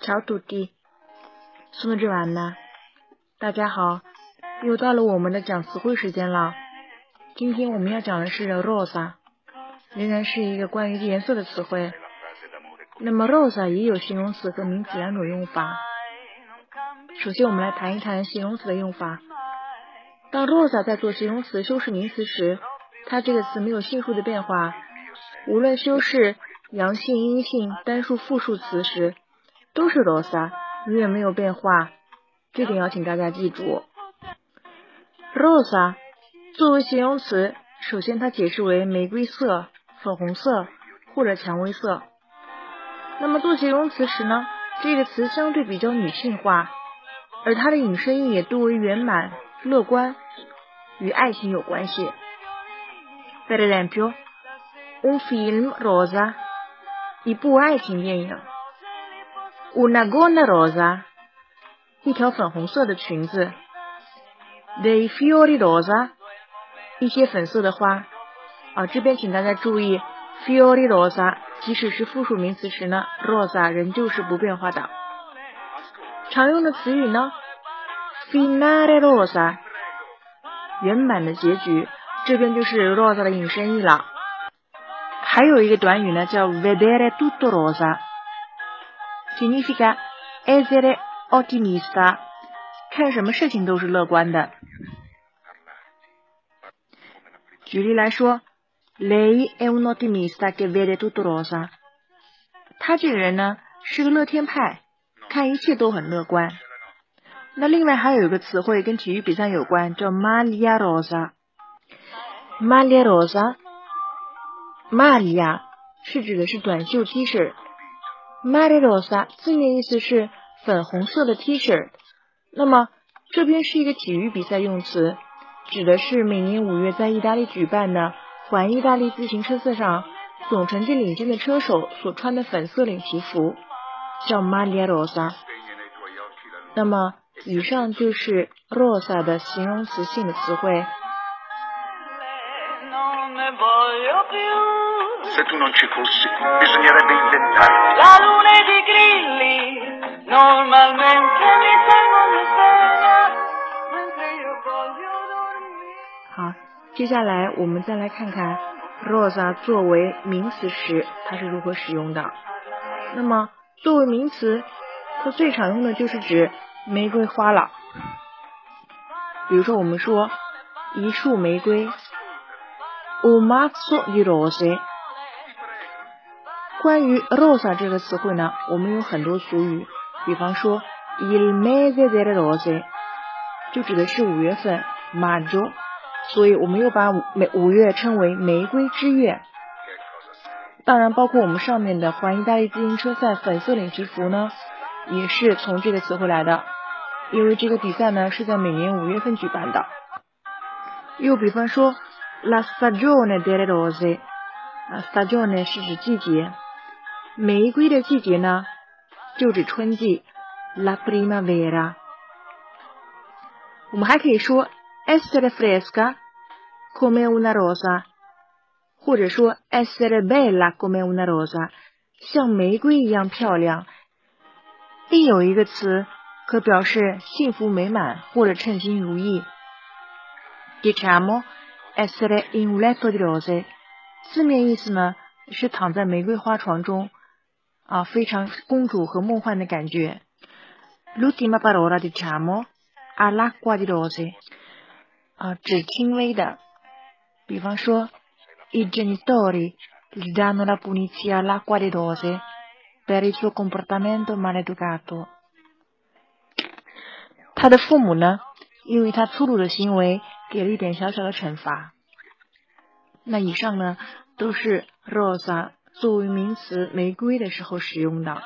Ciao tutti, sono Giovanna。大家好，又到了我们的讲词汇时间了。今天我们要讲的是 rosa，仍然是一个关于颜色的词汇。那么 rosa 也有形容词和名词两种用法。首先我们来谈一谈形容词的用法。当 rosa 在做形容词修饰名词时，它这个词没有性数的变化，无论修饰阳性、阴性、单数、复数词时。都是 rosa，永远没有变化，这点要请大家记住。rosa 作为形容词，首先它解释为玫瑰色、粉红色或者蔷薇色。那么做形容词时呢，这个词相对比较女性化，而它的引申义也多为圆满、乐观，与爱情有关系。Per esempio，un film rosa，一部爱情电影。Una gonna rosa，一条粉红色的裙子。Dei fiori rosa，一些粉色的花。啊，这边请大家注意，fiori rosa，即使是复数名词时呢，rosa 仍旧是不变化的。常用的词语呢，finale rosa，圆满的结局。这边就是 rosa 的引申义了。还有一个短语呢，叫 vedere tutto rosa。significa essere ottimista，看什么事情都是乐观的。举例来说，Lei è un ottimista che vede tutto rosa。他这个人呢是个乐天派，看一切都很乐观。那另外还有一个词汇跟体育比赛有关，叫 maglia rosa。马里亚是指的是短袖 T 恤。Maglia rosa 字面意思是粉红色的 T 恤，那么这边是一个体育比赛用词，指的是每年五月在意大利举办的环意大利自行车赛上总成绩领先的车手所穿的粉色领旗服，叫 Maglia rosa。那么以上就是 rosa 的形容词性的词汇。好，接下来我们再来看看 rosa 作为名词时它是如何使用的。那么作为名词，它最常用的就是指玫瑰花了。比如说我们说一束玫瑰，un mazzo di rose。关于 rosa 这个词汇呢，我们有很多俗语，比方说 il mese delle rose，就指的是五月份 m a j o 所以我们又把五五月称为玫瑰之月。当然，包括我们上面的环意大利自行车赛粉色领旗服呢，也是从这个词汇来的，因为这个比赛呢是在每年五月份举办的。又比方说 la stagione delle rose，啊，stagione 是指季节。玫瑰的季节呢，就指春季，la primavera。我们还可以说 essere fresca come una rosa，或者说 essere bella come una rosa，像玫瑰一样漂亮。另有一个词可表示幸福美满或者称心如意，diciamo essere in un letto di rose，字面意思呢是躺在玫瑰花床中。啊，非常公主和梦幻的感觉。L'ultima parola diciamo all'acqua di rose，啊，指轻微的。比方说，i genitori gli danno la punizione all'acqua di rose per il suo comportamento maleducato。他的父母呢，因为他粗鲁的行为，给了一点小小的惩罚。那以上呢，都是 rosa。作为名词“玫瑰”的时候使用的，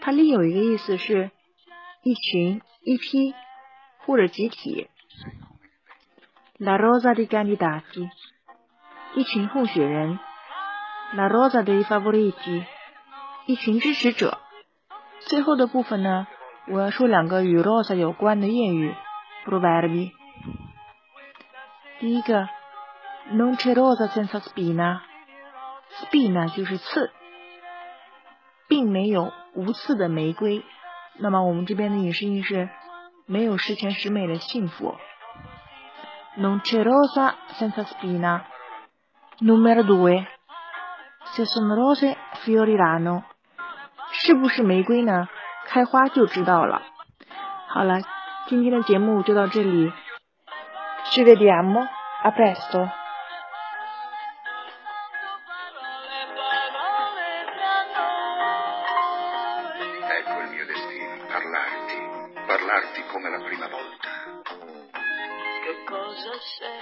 它另有一个意思是一群、一批或者集体。La rosa di candidati，一群候选人。La rosa dei favoriti，一群支持者。最后的部分呢，我要说两个与 rosa 有关的谚语 （proverbi）。第一个，Non c'è rosa senza spina。spina 就是刺，并没有无刺的玫瑰。那么我们这边的引申意是没有十全十美的幸福。Non c'è rosa senza spina. Numero due. Se sono rose fioriranno. 是不是玫瑰呢？开花就知道了。好了，今天的节目就到这里。Ci vediamo. A presto. Ecco il mio destino, parlarti, parlarti come la prima volta. Che cosa sei?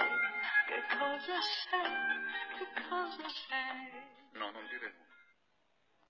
Che cosa sei? Che cosa sei? No, non dire nulla.